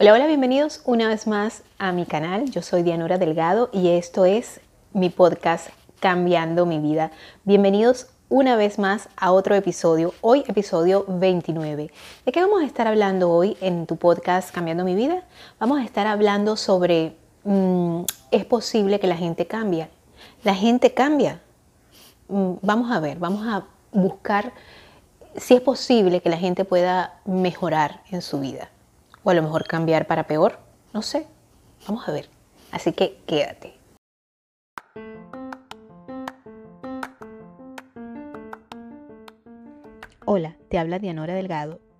Hola, hola, bienvenidos una vez más a mi canal. Yo soy Dianora Delgado y esto es mi podcast Cambiando mi vida. Bienvenidos una vez más a otro episodio, hoy episodio 29. ¿De qué vamos a estar hablando hoy en tu podcast Cambiando mi vida? Vamos a estar hablando sobre, mm, ¿es posible que la gente cambie? La gente cambia. Mm, vamos a ver, vamos a buscar si es posible que la gente pueda mejorar en su vida o a lo mejor cambiar para peor, no sé, vamos a ver. Así que quédate. Hola, te habla Dianora Delgado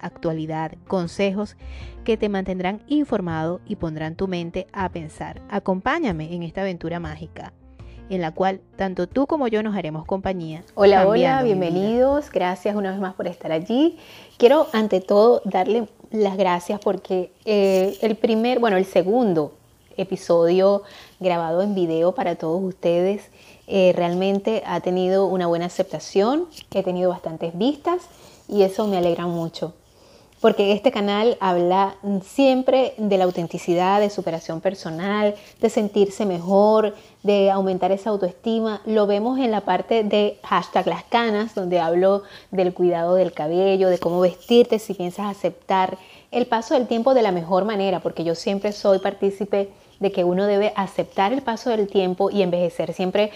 actualidad, consejos que te mantendrán informado y pondrán tu mente a pensar. Acompáñame en esta aventura mágica en la cual tanto tú como yo nos haremos compañía. Hola, hola, bienvenidos. Gracias una vez más por estar allí. Quiero ante todo darle las gracias porque eh, el primer, bueno, el segundo episodio grabado en video para todos ustedes eh, realmente ha tenido una buena aceptación, he tenido bastantes vistas y eso me alegra mucho porque este canal habla siempre de la autenticidad, de superación personal, de sentirse mejor, de aumentar esa autoestima. Lo vemos en la parte de hashtag las canas, donde hablo del cuidado del cabello, de cómo vestirte si piensas aceptar el paso del tiempo de la mejor manera, porque yo siempre soy partícipe de que uno debe aceptar el paso del tiempo y envejecer siempre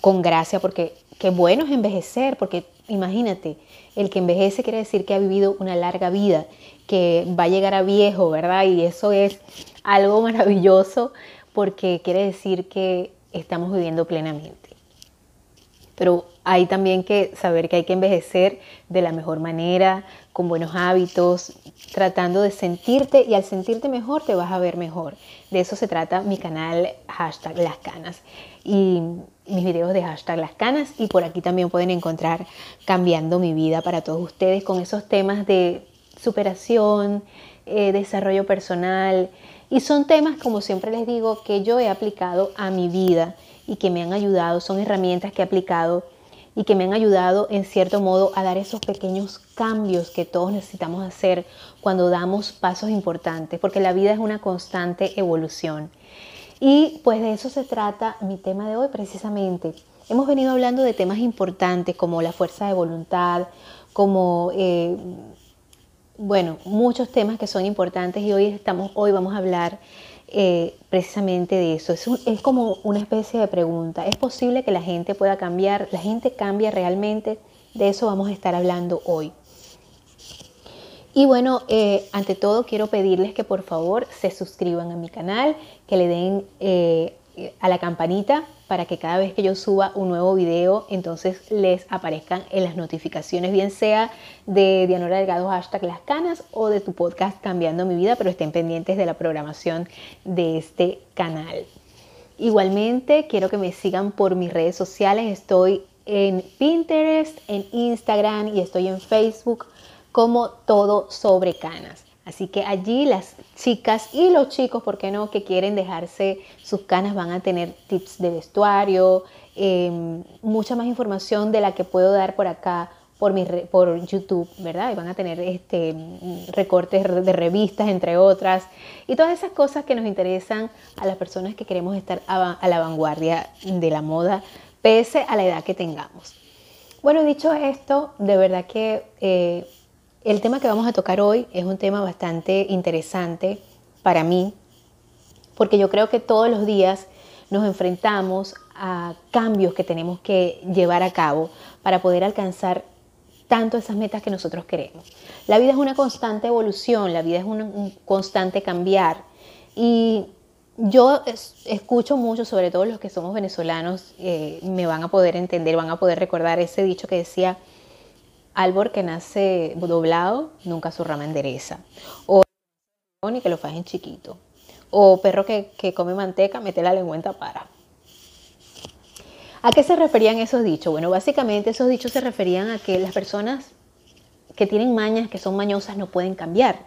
con gracia, porque qué bueno es envejecer, porque imagínate, el que envejece quiere decir que ha vivido una larga vida, que va a llegar a viejo, ¿verdad? Y eso es algo maravilloso porque quiere decir que estamos viviendo plenamente. Pero hay también que saber que hay que envejecer de la mejor manera, con buenos hábitos, tratando de sentirte y al sentirte mejor te vas a ver mejor. De eso se trata mi canal hashtag las canas y mis videos de hashtag las canas y por aquí también pueden encontrar cambiando mi vida para todos ustedes con esos temas de superación, eh, desarrollo personal y son temas como siempre les digo que yo he aplicado a mi vida y que me han ayudado, son herramientas que he aplicado y que me han ayudado en cierto modo a dar esos pequeños cambios que todos necesitamos hacer cuando damos pasos importantes, porque la vida es una constante evolución. Y pues de eso se trata mi tema de hoy precisamente. Hemos venido hablando de temas importantes como la fuerza de voluntad, como, eh, bueno, muchos temas que son importantes y hoy, estamos, hoy vamos a hablar eh, precisamente de eso. Es, es, como una especie de pregunta. ¿Es posible que la gente pueda cambiar? ¿La gente cambia realmente? De eso vamos a estar hablando hoy. Y bueno, eh, ante todo quiero pedirles que por favor se suscriban a mi canal, que le den eh, a la campanita para que cada vez que yo suba un nuevo video, entonces les aparezcan en las notificaciones, bien sea de Dianora Delgado hashtag Las Canas o de tu podcast Cambiando mi vida, pero estén pendientes de la programación de este canal. Igualmente, quiero que me sigan por mis redes sociales. Estoy en Pinterest, en Instagram y estoy en Facebook como todo sobre canas. Así que allí las chicas y los chicos, ¿por qué no?, que quieren dejarse sus canas van a tener tips de vestuario, em, mucha más información de la que puedo dar por acá por, mi, por YouTube, ¿verdad? Y van a tener este, recortes de revistas, entre otras, y todas esas cosas que nos interesan a las personas que queremos estar a, la vanguardia de la moda, pese a la edad que tengamos. Bueno, dicho esto, de verdad que eh, el tema que vamos a tocar hoy es un tema bastante interesante para mí, porque yo creo que todos los días nos enfrentamos a cambios que tenemos que llevar a cabo para poder alcanzar tanto esas metas que nosotros queremos. La vida es una constante evolución, la vida es un, constante cambiar. Y yo escucho mucho, sobre todo los que somos venezolanos, eh, me van a poder entender, van a poder recordar ese dicho que decía, árbol que nace doblado, nunca su rama endereza. O ni que lo fajen chiquito. O perro que, come manteca, mete la lengüeta para. ¿A qué se referían esos dichos? Bueno, básicamente esos dichos se referían a que las personas que tienen mañas, que son mañosas, no pueden cambiar.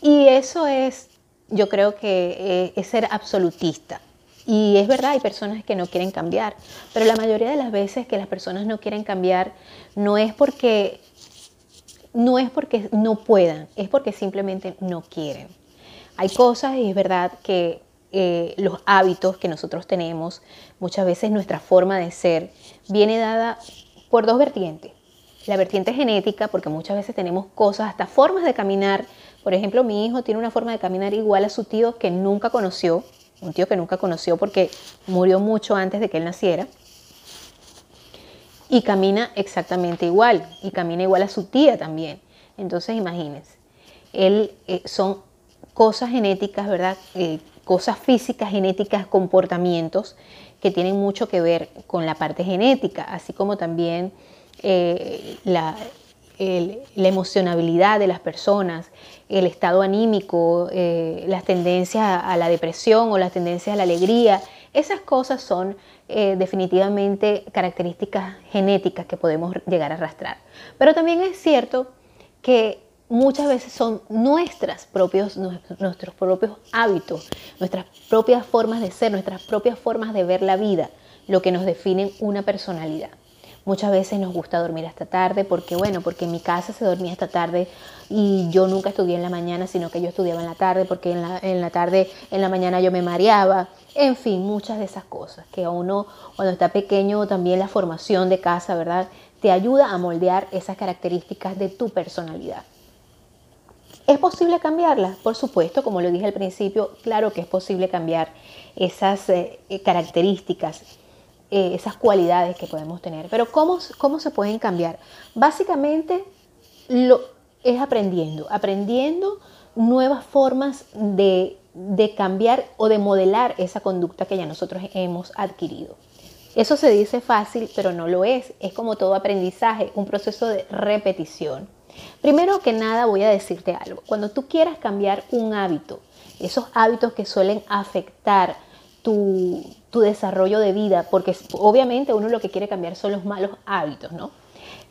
Y eso es, yo creo que eh, es ser absolutista. Y es verdad, hay personas que no quieren cambiar, pero la mayoría de las veces que las personas no quieren cambiar no es porque no es porque no puedan, es porque simplemente no quieren. Hay cosas, y es verdad, que eh, los hábitos que nosotros tenemos, muchas veces nuestra forma de ser, viene dada por dos vertientes. La vertiente genética, porque muchas veces tenemos cosas, hasta formas de caminar. Por ejemplo, mi hijo tiene una forma de caminar igual a su tío que nunca conoció, un tío que nunca conoció porque murió mucho antes de que él naciera. Y camina exactamente igual, y camina igual a su tía también. Entonces, imagínense, él, eh, son cosas genéticas, ¿verdad? Eh, cosas físicas, genéticas, comportamientos que tienen mucho que ver con la parte genética, así como también eh, la, la, emocionabilidad de las personas, el estado anímico, las tendencias a la depresión o las tendencias a la alegría. Esas cosas son definitivamente características genéticas que podemos llegar a arrastrar. Pero también es cierto que muchas veces son nuestras propios, nuestros propios hábitos, nuestras propias formas de ser, nuestras propias formas de ver la vida, lo que nos definen una personalidad. Muchas veces nos gusta dormir hasta tarde porque, bueno, porque en mi casa se dormía hasta tarde y yo nunca estudié en la mañana, sino que yo estudiaba en la tarde porque en la, en la tarde, en la mañana yo me mareaba. En fin, muchas de esas cosas que a uno cuando está pequeño también la formación de casa, ¿verdad? te ayuda a moldear esas características de tu personalidad. ¿Es posible cambiarlas? Por supuesto, como lo dije al principio, claro que es posible cambiar esas eh, eh, características, eh, esas cualidades que podemos tener. Pero ¿cómo, cómo se pueden cambiar? Básicamente lo, es aprendiendo, aprendiendo nuevas formas de, de cambiar o de modelar esa conducta que ya nosotros hemos adquirido. Eso se dice fácil, pero no lo es. Es como todo aprendizaje, un proceso de repetición. Primero que nada voy a decirte algo. Cuando tú quieras cambiar un hábito, esos hábitos que suelen afectar tu, desarrollo de vida, porque obviamente uno lo que quiere cambiar son los malos hábitos, ¿no?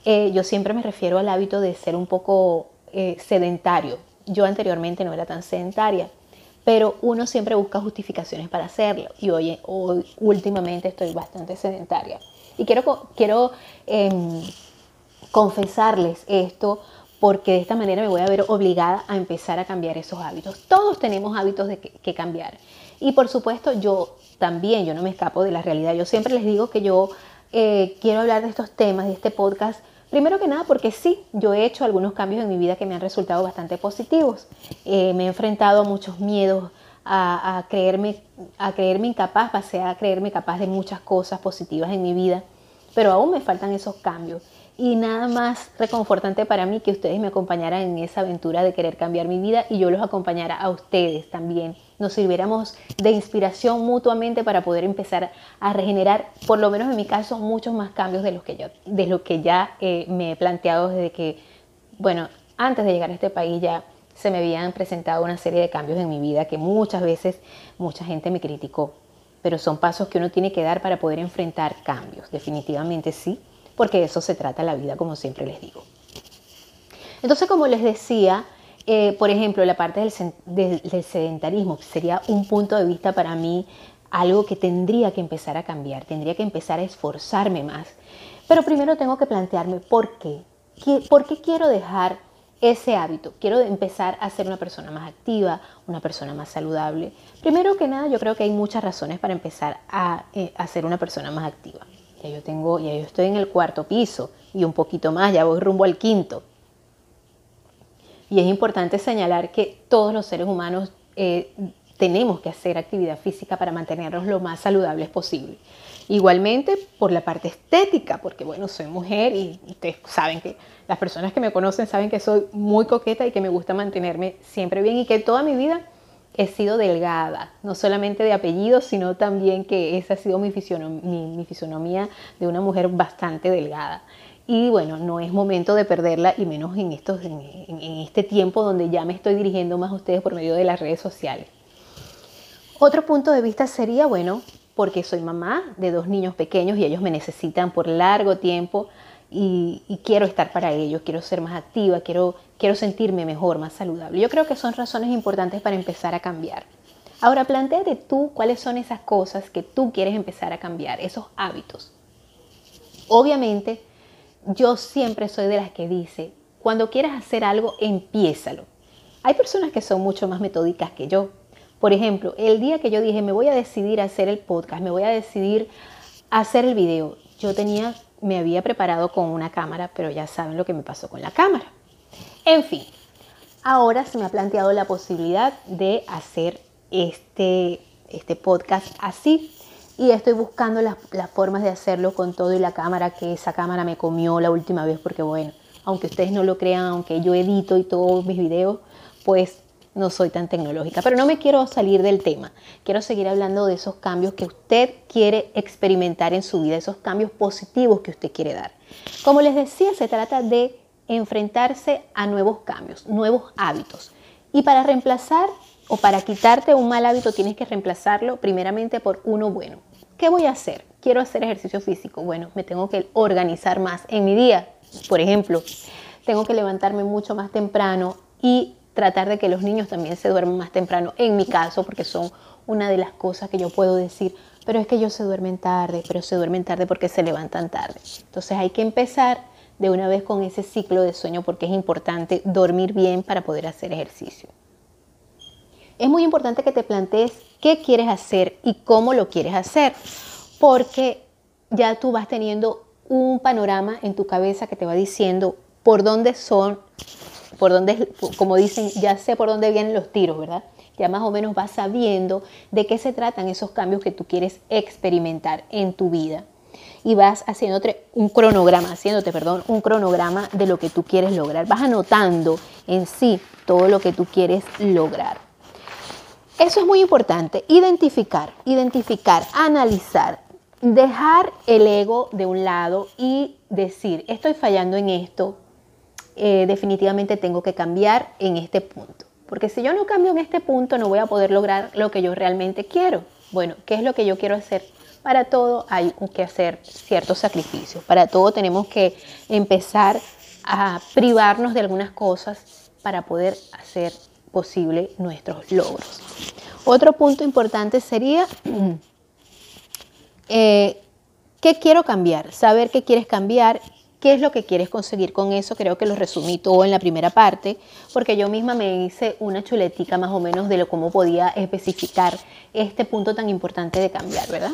Eh, yo siempre me refiero al hábito de ser un poco eh, sedentario. Yo anteriormente no era tan sedentaria pero uno siempre busca justificaciones para hacerlo. Y hoy, hoy últimamente estoy bastante sedentaria. Y quiero, quiero em, confesarles esto porque de esta manera me voy a ver obligada a empezar a cambiar esos hábitos. Todos tenemos hábitos de que, cambiar. Y por supuesto yo también, yo no me escapo de la realidad. Yo siempre les digo que yo eh, quiero hablar de estos temas, de este podcast, Primero que nada porque sí, yo he hecho algunos cambios en mi vida que me han resultado bastante positivos. Eh, me he enfrentado a muchos miedos, a, creerme, a creerme incapaz, pasé a creerme capaz de muchas cosas positivas en mi vida, pero aún me faltan esos cambios. Y nada más reconfortante para mí que ustedes me acompañaran en esa aventura de querer cambiar mi vida y yo los acompañara a ustedes también nos sirviéramos de inspiración mutuamente para poder empezar a regenerar, por lo menos en mi caso, muchos más cambios de los que, yo, de lo que ya eh, me he planteado desde que, bueno, antes de llegar a este país ya se me habían presentado una serie de cambios en mi vida que muchas veces mucha gente me criticó, pero son pasos que uno tiene que dar para poder enfrentar cambios, definitivamente sí, porque de eso se trata la vida, como siempre les digo. Entonces, como les decía, eh, por ejemplo, la parte del, sedentarismo sería un punto de vista para mí algo que tendría que empezar a cambiar, tendría que empezar a esforzarme más. Pero primero tengo que plantearme por qué. ¿Por qué quiero dejar ese hábito? Quiero empezar a ser una persona más activa, una persona más saludable. Primero que nada, yo creo que hay muchas razones para empezar a, eh, a ser una persona más activa. Ya yo tengo, ya yo estoy en el cuarto piso y un poquito más, ya voy rumbo al quinto. Y es importante señalar que todos los seres humanos eh, tenemos que hacer actividad física para mantenernos lo más saludables posible. Igualmente por la parte estética, porque bueno, soy mujer y ustedes saben que las personas que me conocen saben que soy muy coqueta y que me gusta mantenerme siempre bien y que toda mi vida he sido delgada, no solamente de apellido, sino también que esa ha sido mi, mi fisonomía de una mujer bastante delgada. Y bueno, no es momento de perderla y menos en, estos, en, este tiempo donde ya me estoy dirigiendo más a ustedes por medio de las redes sociales. Otro punto de vista sería, bueno, porque soy mamá de dos niños pequeños y ellos me necesitan por largo tiempo y, quiero estar para ellos, quiero ser más activa, quiero, quiero sentirme mejor, más saludable. Yo creo que son razones importantes para empezar a cambiar. Ahora, planteate tú cuáles son esas cosas que tú quieres empezar a cambiar, esos hábitos. Obviamente, yo siempre soy de las que dice, cuando quieras hacer algo, empiézalo. Hay personas que son mucho más metódicas que yo. Por ejemplo, el día que yo dije, me voy a decidir a hacer el podcast, me voy a decidir a hacer el video, yo tenía, me había preparado con una cámara, pero ya saben lo que me pasó con la cámara. En fin, ahora se me ha planteado la posibilidad de hacer este, este podcast así. Y estoy buscando las, formas de hacerlo con todo y la cámara, que esa cámara me comió la última vez, porque bueno, aunque ustedes no lo crean, aunque yo edito y todos mis videos, pues no soy tan tecnológica. Pero no me quiero salir del tema. Quiero seguir hablando de esos cambios que usted quiere experimentar en su vida, esos cambios positivos que usted quiere dar. Como les decía, se trata de enfrentarse a nuevos cambios, nuevos hábitos. Y para reemplazar o para quitarte un mal hábito tienes que reemplazarlo primeramente por uno bueno. ¿Qué voy a hacer? Quiero hacer ejercicio físico. Bueno, me tengo que organizar más en mi día. Por ejemplo, tengo que levantarme mucho más temprano y tratar de que los niños también se duerman más temprano, en mi caso, porque son una de las cosas que yo puedo decir, pero es que ellos se duermen tarde, pero se duermen tarde porque se levantan tarde. Entonces hay que empezar de una vez con ese ciclo de sueño porque es importante dormir bien para poder hacer ejercicio es muy importante que te plantees qué quieres hacer y cómo lo quieres hacer, porque ya tú vas teniendo un panorama en tu cabeza que te va diciendo por dónde son, por dónde, como dicen, ya sé por dónde vienen los tiros, ¿verdad? Ya más o menos vas sabiendo de qué se tratan esos cambios que tú quieres experimentar en tu vida. Y vas haciéndote un cronograma, haciéndote, perdón, un cronograma de lo que tú quieres lograr. Vas anotando en sí todo lo que tú quieres lograr. Eso es muy importante, identificar, identificar, analizar, dejar el ego de un lado y decir, estoy fallando en esto, eh, definitivamente tengo que cambiar en este punto. Porque si yo no cambio en este punto, no voy a poder lograr lo que yo realmente quiero. Bueno, ¿qué es lo que yo quiero hacer? Para todo hay que hacer ciertos sacrificios. Para todo tenemos que empezar a privarnos de algunas cosas para poder hacer posible nuestros logros. Otro punto importante sería, eh, ¿qué quiero cambiar? Saber qué quieres cambiar, qué es lo que quieres conseguir con eso. Creo que lo resumí todo en la primera parte, porque yo misma me hice una chuletica más o menos de lo cómo podía especificar este punto tan importante de cambiar, ¿verdad?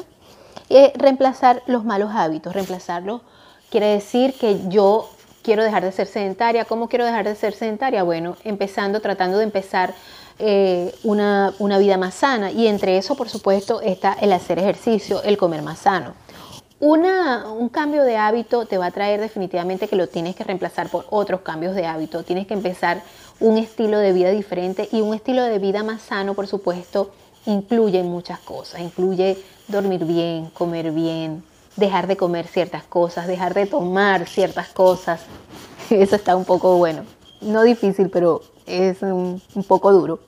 Eh, reemplazar los malos hábitos, reemplazarlos quiere decir que yo quiero dejar de ser sedentaria. ¿Cómo quiero dejar de ser sedentaria? Bueno, empezando, tratando de empezar eh, una, una vida más sana y entre eso, por supuesto, está el hacer ejercicio, el comer más sano. Una, un cambio de hábito te va a traer definitivamente que lo tienes que reemplazar por otros cambios de hábito. Tienes que empezar un estilo de vida diferente y un estilo de vida más sano, por supuesto, incluye muchas cosas. Incluye dormir bien, comer bien, dejar de comer ciertas cosas, dejar de tomar ciertas cosas. Eso está un poco bueno, no difícil, pero es un, poco duro.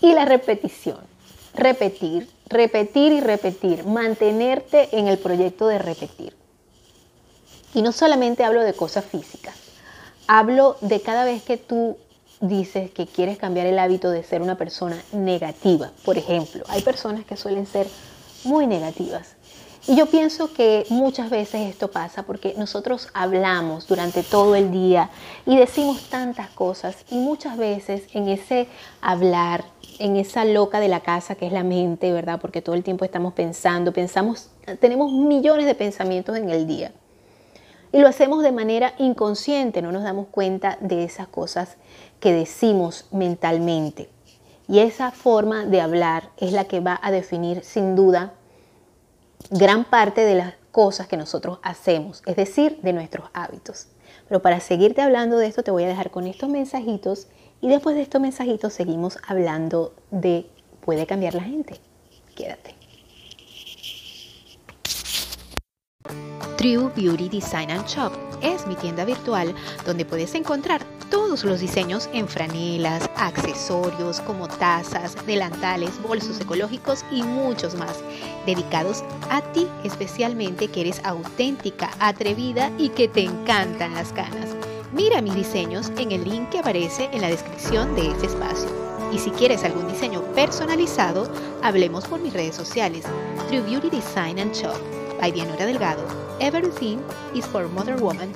Y la repetición, repetir, repetir y repetir, mantenerte en el proyecto de repetir. Y no solamente hablo de cosas físicas, hablo de cada vez que tú dices que quieres cambiar el hábito de ser una persona negativa. Por ejemplo, hay personas que suelen ser muy negativas y yo pienso que muchas veces esto pasa porque nosotros hablamos durante todo el día y decimos tantas cosas y muchas veces en ese hablar, en esa loca de la casa que es la mente, ¿verdad? Porque todo el tiempo estamos pensando, pensamos, tenemos millones de pensamientos en el día. Y lo hacemos de manera inconsciente, no nos damos cuenta de esas cosas que decimos mentalmente. Y esa forma de hablar es la que va a definir sin duda gran parte de las cosas que nosotros hacemos, es decir, de nuestros hábitos. Pero para seguirte hablando de esto te voy a dejar con estos mensajitos y después de estos mensajitos seguimos hablando de puede cambiar la gente. Quédate. True Beauty Design and Shop es mi tienda virtual donde puedes encontrar todos los diseños en franelas, accesorios como tazas, delantales, bolsos ecológicos y muchos más, dedicados a ti especialmente que eres auténtica, atrevida y que te encantan las canas. Mira mis diseños en el link que aparece en la descripción de este espacio. Y si quieres algún diseño personalizado, hablemos por mis redes sociales, True Beauty Design and Shop, by Dianora Delgado. Everything is for Mother Woman.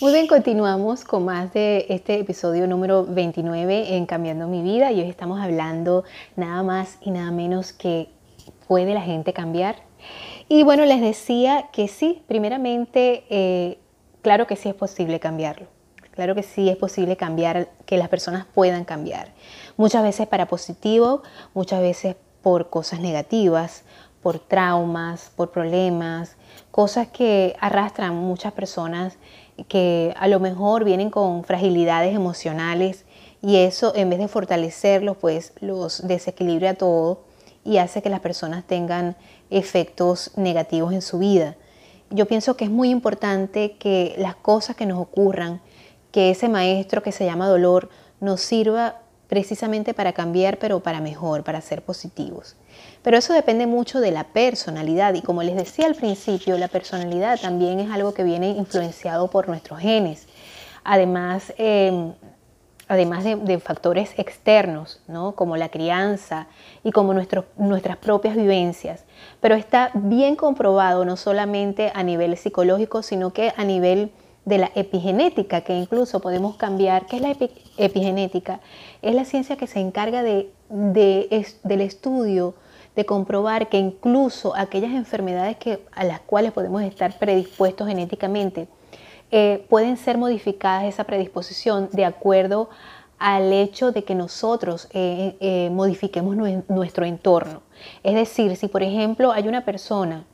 Muy bien, continuamos con más de este episodio número 29 en Cambiando mi vida y hoy estamos hablando nada más y nada menos que ¿puede la gente cambiar? Y bueno, les decía que sí, primeramente, eh, claro que sí es posible cambiarlo. Claro que sí es posible cambiar, que las personas puedan cambiar. Muchas veces para positivo, muchas veces por cosas negativas, por traumas, por problemas, cosas que arrastran muchas personas que a lo mejor vienen con fragilidades emocionales y eso en vez de fortalecerlos, pues los desequilibra todo y hace que las personas tengan efectos negativos en su vida. Yo pienso que es muy importante que las cosas que nos ocurran, que ese maestro que se llama dolor nos sirva precisamente para cambiar, pero para mejor, para ser positivos. Pero eso depende mucho de la personalidad y como les decía al principio, la personalidad también es algo que viene influenciado por nuestros genes. Además, em, además de, factores externos, ¿no? como la crianza y como nuestras propias vivencias. Pero está bien comprobado no solamente a nivel psicológico, sino que a nivel de la epigenética, que incluso podemos cambiar. ¿Qué es la epigenética? Es la ciencia que se encarga de, del estudio de comprobar que incluso aquellas enfermedades que, a las cuales podemos estar predispuestos genéticamente, eh, pueden ser modificadas esa predisposición de acuerdo al hecho de que nosotros eh, eh, modifiquemos nuestro entorno. Es decir, si por ejemplo hay una persona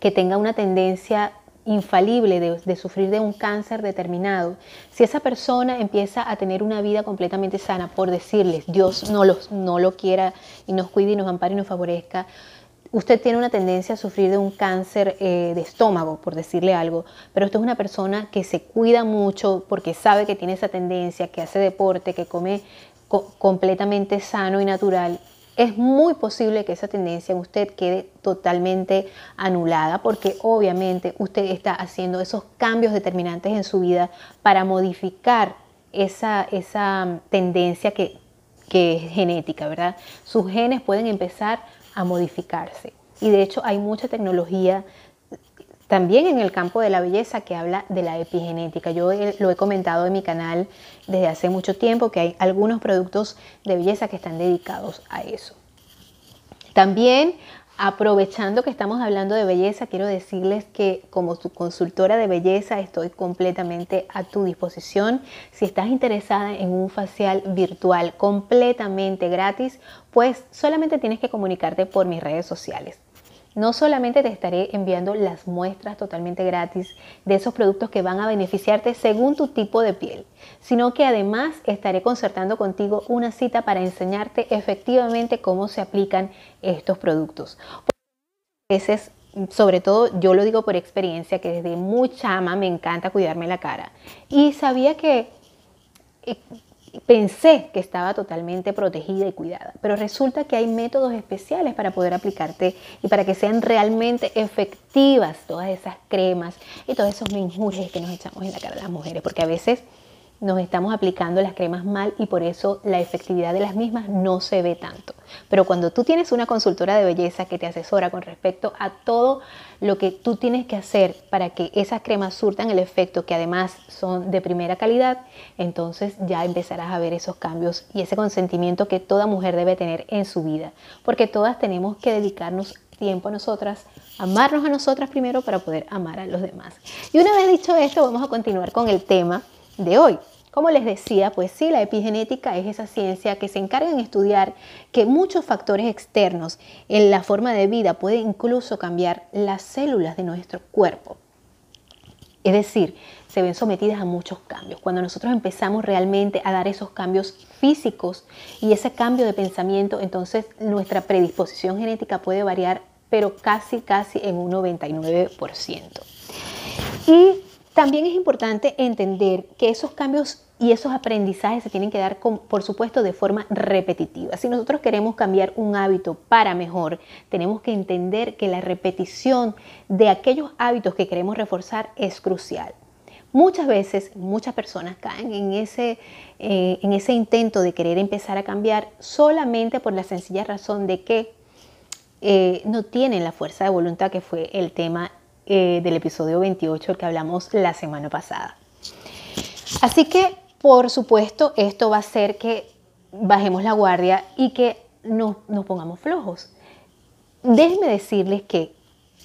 que tenga una tendencia infalible de, sufrir de un cáncer determinado, si esa persona empieza a tener una vida completamente sana, por decirles, Dios no, los, no lo quiera y nos cuide y nos ampare y nos favorezca, usted tiene una tendencia a sufrir de un cáncer eh, de estómago, por decirle algo, pero usted es una persona que se cuida mucho porque sabe que tiene esa tendencia, que hace deporte, que come completamente sano y natural, es muy posible que esa tendencia en usted quede totalmente anulada porque obviamente usted está haciendo esos cambios determinantes en su vida para modificar esa, esa tendencia que, que es genética, ¿verdad? Sus genes pueden empezar a modificarse. Y de hecho hay mucha tecnología también en el campo de la belleza que habla de la epigenética. Yo lo he comentado en mi canal desde hace mucho tiempo que hay algunos productos de belleza que están dedicados a eso. También Aprovechando que estamos hablando de belleza, quiero decirles que como tu consultora de belleza estoy completamente a tu disposición. Si estás interesada en un facial virtual completamente gratis, pues solamente tienes que comunicarte por mis redes sociales. No solamente te estaré enviando las muestras totalmente gratis de esos productos que van a beneficiarte según tu tipo de piel, sino que además estaré concertando contigo una cita para enseñarte efectivamente cómo se aplican estos productos. A veces sobre todo yo lo digo por experiencia, que desde muy chama me encanta cuidarme la cara. Y sabía que eh, pensé que estaba totalmente protegida y cuidada, pero resulta que hay métodos especiales para poder aplicarte y para que sean realmente efectivas todas esas cremas y todos esos menjures que nos echamos en la cara a las mujeres, porque a veces nos estamos aplicando las cremas mal y por eso la efectividad de las mismas no se ve tanto. Pero cuando tú tienes una consultora de belleza que te asesora con respecto a todo lo que tú tienes que hacer para que esas cremas surtan el efecto que además son de primera calidad, entonces ya empezarás a ver esos cambios y ese consentimiento que toda mujer debe tener en su vida. Porque todas tenemos que dedicarnos tiempo a nosotras, amarnos a nosotras primero para poder amar a los demás. Y una vez dicho esto, vamos a continuar con el tema de hoy. Como les decía, pues sí, la epigenética es esa ciencia que se encarga en estudiar que muchos factores externos en la forma de vida pueden incluso cambiar las células de nuestro cuerpo. Es decir, se ven sometidas a muchos cambios. Cuando nosotros empezamos realmente a dar esos cambios físicos y ese cambio de pensamiento, entonces nuestra predisposición genética puede variar, pero casi, casi en un 99%. Y También es importante entender que esos cambios y esos aprendizajes se tienen que dar, por supuesto, de forma repetitiva. Si nosotros queremos cambiar un hábito para mejor, tenemos que entender que la repetición de aquellos hábitos que queremos reforzar es crucial. Muchas veces, muchas personas caen en ese, eh, intento de querer empezar a cambiar solamente por la sencilla razón de que eh, no tienen la fuerza de voluntad que fue el tema eh, del episodio 28 el que hablamos la semana pasada. Así que, por supuesto, esto va a hacer que bajemos la guardia y que nos, nos pongamos flojos. Déjenme decirles que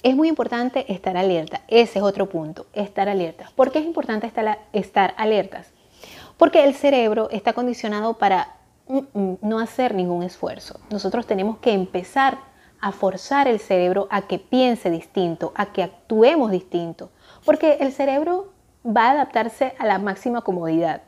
es muy importante estar alerta. Ese es otro punto, estar alerta. ¿Por qué es importante estar, estar alertas? Porque el cerebro está condicionado para mm, mm, no hacer ningún esfuerzo. Nosotros tenemos que empezar a forzar el cerebro a que piense distinto, a que actuemos distinto, porque el cerebro va a adaptarse a la máxima comodidad.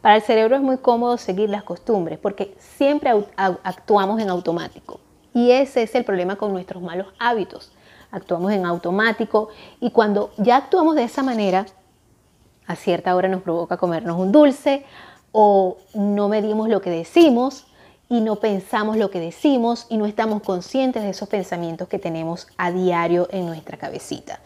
Para el cerebro es muy cómodo seguir las costumbres porque siempre actuamos en automático. Y ese es el problema con nuestros malos hábitos. Actuamos en automático y cuando ya actuamos de esa manera, a cierta hora nos provoca comernos un dulce o no medimos lo que decimos y no pensamos lo que decimos y no estamos conscientes de esos pensamientos que tenemos a diario en nuestra cabecita.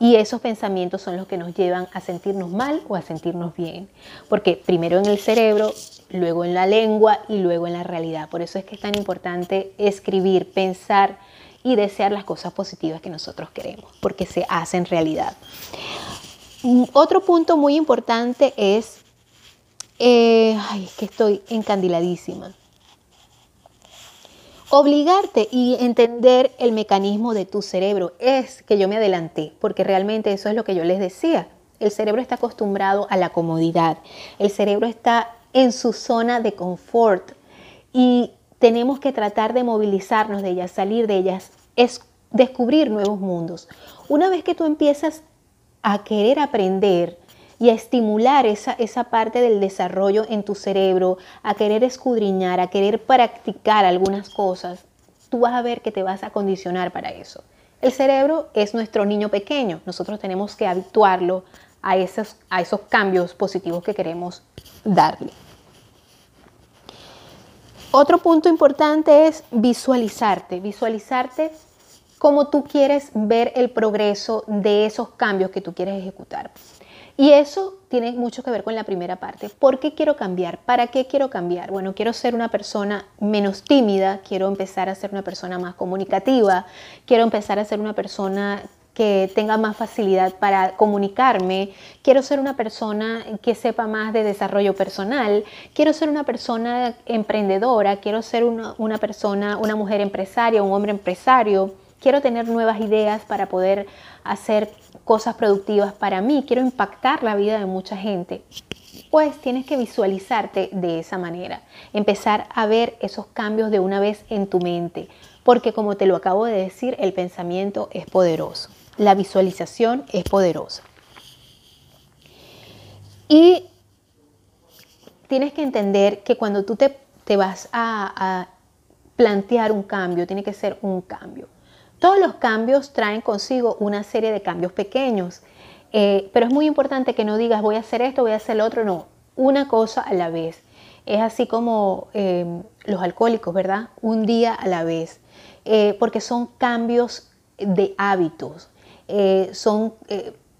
Y esos pensamientos son los que nos llevan a sentirnos mal o a sentirnos bien. Porque primero en el cerebro, luego en la lengua y luego en la realidad. Por eso es que es tan importante escribir, pensar y desear las cosas positivas que nosotros queremos, porque se hacen realidad. Otro punto muy importante es, eh, ay, es que estoy encandiladísima Obligarte y entender el mecanismo de tu cerebro es que yo me adelanté, porque realmente eso es lo que yo les decía. El cerebro está acostumbrado a la comodidad, el cerebro está en su zona de confort y tenemos que tratar de movilizarnos de ellas, salir de ellas, es descubrir nuevos mundos. Una vez que tú empiezas a querer aprender, y a estimular esa, esa parte del desarrollo en tu cerebro, a querer escudriñar, a querer practicar algunas cosas, tú vas a ver que te vas a condicionar para eso. El cerebro es nuestro niño pequeño, nosotros tenemos que habituarlo a esos, a esos cambios positivos que queremos darle. Otro punto importante es visualizarte, visualizarte cómo tú quieres ver el progreso de esos cambios que tú quieres ejecutar. Y eso tiene mucho que ver con la primera parte. ¿Por qué quiero cambiar? ¿Para qué quiero cambiar? Bueno, quiero ser una persona menos tímida, quiero empezar a ser una persona más comunicativa, quiero empezar a ser una persona que tenga más facilidad para comunicarme, quiero ser una persona que sepa más de desarrollo personal, quiero ser una persona emprendedora, quiero ser una, persona, una mujer empresaria, un hombre empresario, quiero tener nuevas ideas para poder hacer cosas productivas para mí, quiero impactar la vida de mucha gente, pues tienes que visualizarte de esa manera, empezar a ver esos cambios de una vez en tu mente, porque como te lo acabo de decir, el pensamiento es poderoso, la visualización es poderosa. Y tienes que entender que cuando tú te, vas a, a plantear un cambio, tiene que ser un cambio. Todos los cambios traen consigo una serie de cambios pequeños, eh, pero es muy importante que no digas voy a hacer esto, voy a hacer lo otro, no, una cosa a la vez. Es así como em, los alcohólicos, ¿verdad? Un día a la vez, eh, porque son cambios de hábitos, eh, son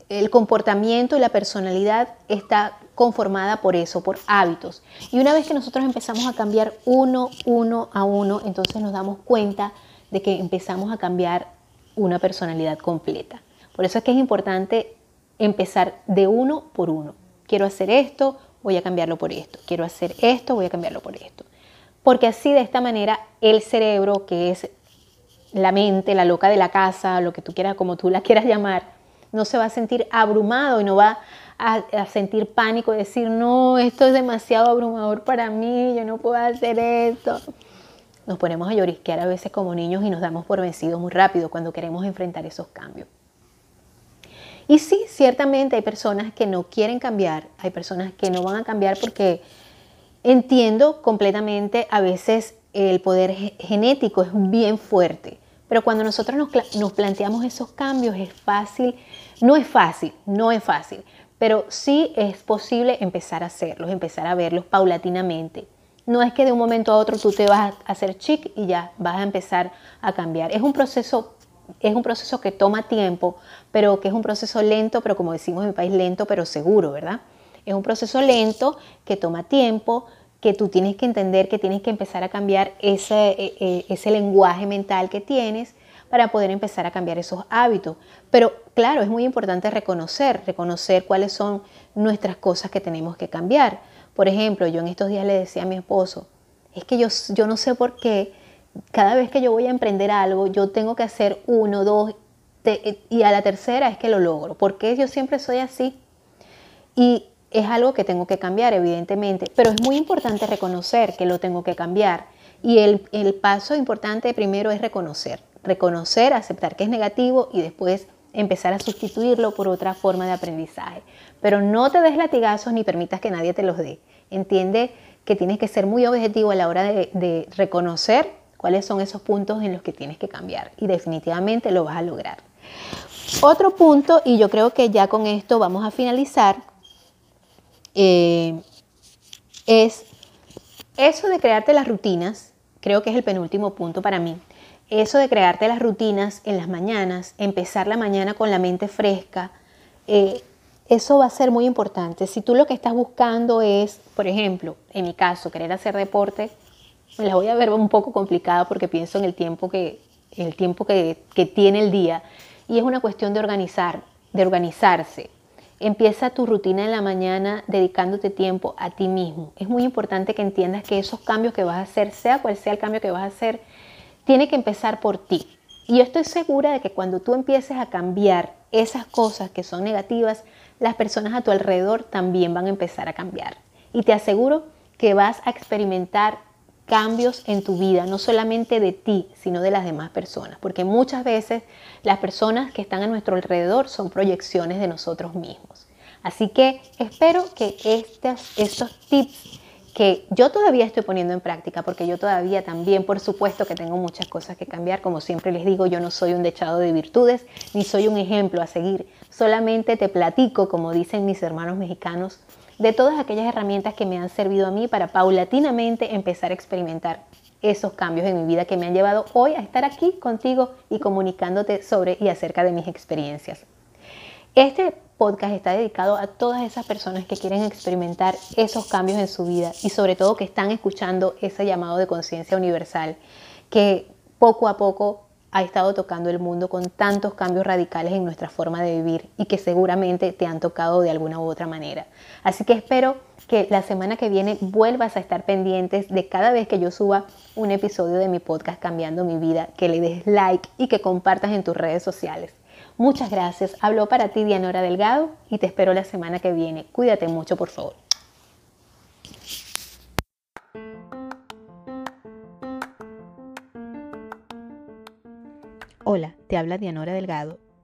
el comportamiento y la personalidad está conformada por eso, por hábitos. Y una vez que nosotros empezamos a cambiar uno, uno a uno, entonces nos damos cuenta de que empezamos a cambiar una personalidad completa. Por eso es que es importante empezar de uno por uno. Quiero hacer esto, voy a cambiarlo por esto. Quiero hacer esto, voy a cambiarlo por esto. Porque así de esta manera el cerebro, que es la mente, la loca de la casa, lo que tú quieras, como tú la quieras llamar, no se va a sentir abrumado y no va a, a, sentir pánico y decir, no, esto es demasiado abrumador para mí, yo no puedo hacer esto nos ponemos a llorisquear a veces como niños y nos damos por vencidos muy rápido cuando queremos enfrentar esos cambios. Y sí, ciertamente hay personas que no quieren cambiar, hay personas que no van a cambiar porque entiendo completamente, a veces el poder genético es bien fuerte, pero cuando nosotros nos, nos planteamos esos cambios es fácil, no es fácil, no es fácil, pero sí es posible empezar a hacerlos, empezar a verlos paulatinamente. No es que de un momento a otro tú te vas a hacer chic y ya vas a empezar a cambiar. Es un proceso es un proceso que toma tiempo, pero que es un proceso lento, pero como decimos en mi país, lento pero seguro, ¿verdad? Es un proceso lento que toma tiempo, que tú tienes que entender que tienes que empezar a cambiar ese, e, e, ese lenguaje mental que tienes para poder empezar a cambiar esos hábitos. Pero claro, es muy importante reconocer, reconocer cuáles son nuestras cosas que tenemos que cambiar. Por ejemplo, yo en estos días le decía a mi esposo, es que yo, yo no sé por qué cada vez que yo voy a emprender algo, yo tengo que hacer uno, dos, y a la tercera es que lo logro. porque yo siempre soy así? Y es algo que tengo que cambiar, evidentemente, pero es muy importante reconocer que lo tengo que cambiar. Y el, el paso importante primero es reconocer, reconocer, aceptar que es negativo y después empezar a sustituirlo por otra forma de aprendizaje. Pero no te des latigazos ni permitas que nadie te los dé. Entiende que tienes que ser muy objetivo a la hora de, reconocer cuáles son esos puntos en los que tienes que cambiar y definitivamente lo vas a lograr. Otro punto, y yo creo que ya con esto vamos a finalizar, eh, es eso de crearte las rutinas, creo que es el penúltimo punto para mí. Eso de crearte las rutinas en las mañanas, empezar la mañana con la mente fresca, eh, eso va a ser muy importante. Si tú lo que estás buscando es, por ejemplo, en mi caso, querer hacer deporte, la voy a ver un poco complicada porque pienso en el tiempo que, el tiempo que tiene el día y es una cuestión de organizar, de organizarse. Empieza tu rutina en la mañana dedicándote tiempo a ti mismo. Es muy importante que entiendas que esos cambios que vas a hacer, sea cual sea el cambio que vas a hacer, tiene que empezar por ti. Y yo estoy segura de que cuando tú empieces a cambiar esas cosas que son negativas, las personas a tu alrededor también van a empezar a cambiar. Y te aseguro que vas a experimentar cambios en tu vida, no solamente de ti, sino de las demás personas, porque muchas veces las personas que están a nuestro alrededor son proyecciones de nosotros mismos. Así que espero que estos, estos tips que yo todavía estoy poniendo en práctica, porque yo todavía también, por supuesto que tengo muchas cosas que cambiar, como siempre les digo, yo no soy un dechado de virtudes, ni soy un ejemplo a seguir, solamente te platico, como dicen mis hermanos mexicanos, de todas aquellas herramientas que me han servido a mí para paulatinamente empezar a experimentar esos cambios en mi vida que me han llevado hoy a estar aquí contigo y comunicándote sobre y acerca de mis experiencias. Este podcast está dedicado a todas esas personas que quieren experimentar esos cambios en su vida y sobre todo que están escuchando ese llamado de conciencia universal que poco a poco ha estado tocando el mundo con tantos cambios radicales en nuestra forma de vivir y que seguramente te han tocado de alguna u otra manera. Así que espero que la semana que viene vuelvas a estar pendientes de cada vez que yo suba un episodio de mi podcast Cambiando mi vida, que le des like y que compartas en tus redes sociales. Muchas gracias. Hablo para ti Dianora Delgado y te espero la semana que viene. Cuídate mucho, por favor. Hola, te habla Dianora Delgado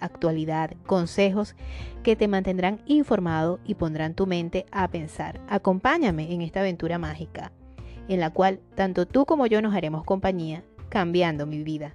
actualidad, consejos que te mantendrán informado y pondrán tu mente a pensar. Acompáñame en esta aventura mágica, en la cual tanto tú como yo nos haremos compañía, cambiando mi vida.